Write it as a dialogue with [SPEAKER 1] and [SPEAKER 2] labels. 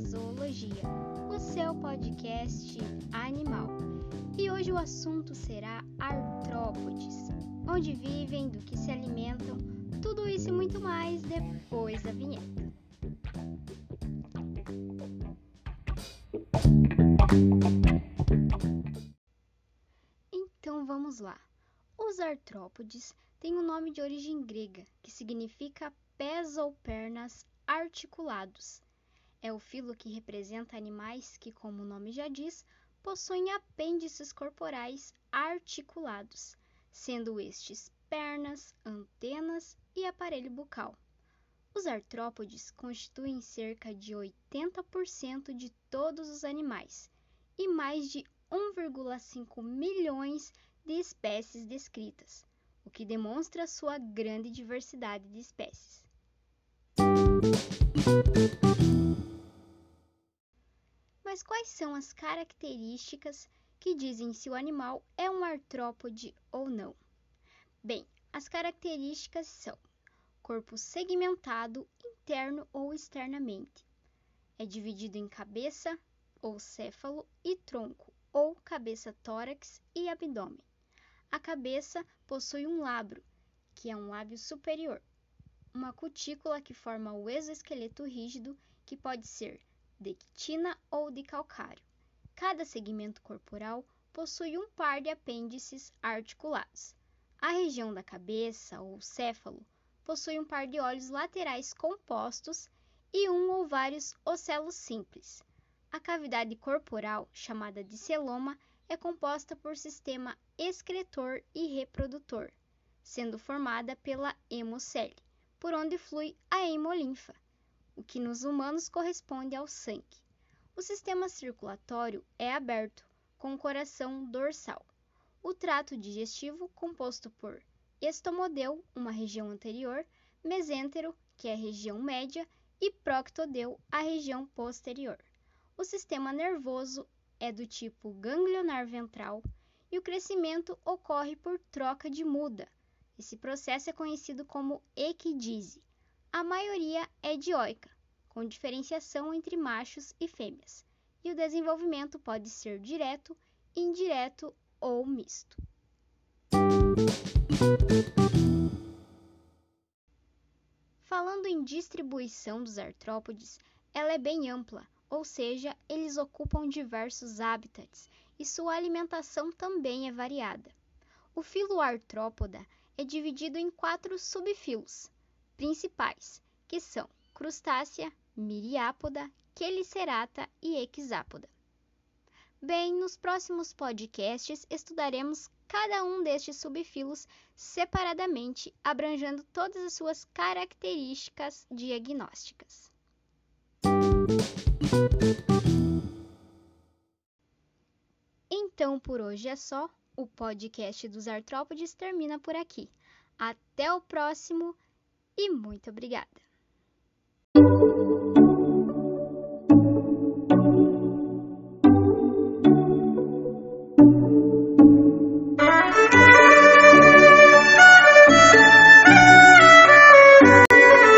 [SPEAKER 1] Zoologia, o seu podcast animal. E hoje o assunto será artrópodes, onde vivem, do que se alimentam, tudo isso e muito mais depois da vinheta. Então vamos lá. Os artrópodes têm um nome de origem grega que significa pés ou pernas articulados. É o filo que representa animais que, como o nome já diz, possuem apêndices corporais articulados, sendo estes pernas, antenas e aparelho bucal. Os artrópodes constituem cerca de 80% de todos os animais e mais de 1,5 milhões de espécies descritas, o que demonstra sua grande diversidade de espécies. Mas quais são as características que dizem se o animal é um artrópode ou não? Bem, as características são corpo segmentado interno ou externamente. É dividido em cabeça ou céfalo e tronco ou cabeça tórax e abdômen. A cabeça possui um labro, que é um lábio superior, uma cutícula que forma o exoesqueleto rígido, que pode ser de quitina ou de calcário. Cada segmento corporal possui um par de apêndices articulados. A região da cabeça, ou céfalo, possui um par de olhos laterais compostos e um ou vários ocelos simples. A cavidade corporal, chamada de celoma, é composta por sistema excretor e reprodutor, sendo formada pela hemocele, por onde flui a hemolinfa, o que nos humanos corresponde ao sangue. O sistema circulatório é aberto, com o coração dorsal. O trato digestivo, composto por estomodeu, uma região anterior, mesêntero, que é a região média, e proctodeu, a região posterior. O sistema nervoso é do tipo ganglionar ventral e o crescimento ocorre por troca de muda. Esse processo é conhecido como equidise. A maioria é dioica, com diferenciação entre machos e fêmeas, e o desenvolvimento pode ser direto, indireto ou misto. Falando em distribuição dos artrópodes, ela é bem ampla, ou seja, eles ocupam diversos hábitats e sua alimentação também é variada. O filo artrópoda é dividido em quatro subfilos principais, que são crustácea, miriápoda, quelicerata e hexápoda. Bem, nos próximos podcasts estudaremos cada um destes subfilos separadamente, abrangendo todas as suas características diagnósticas. Então, por hoje é só. O podcast dos artrópodes termina por aqui. Até o próximo e muito obrigada!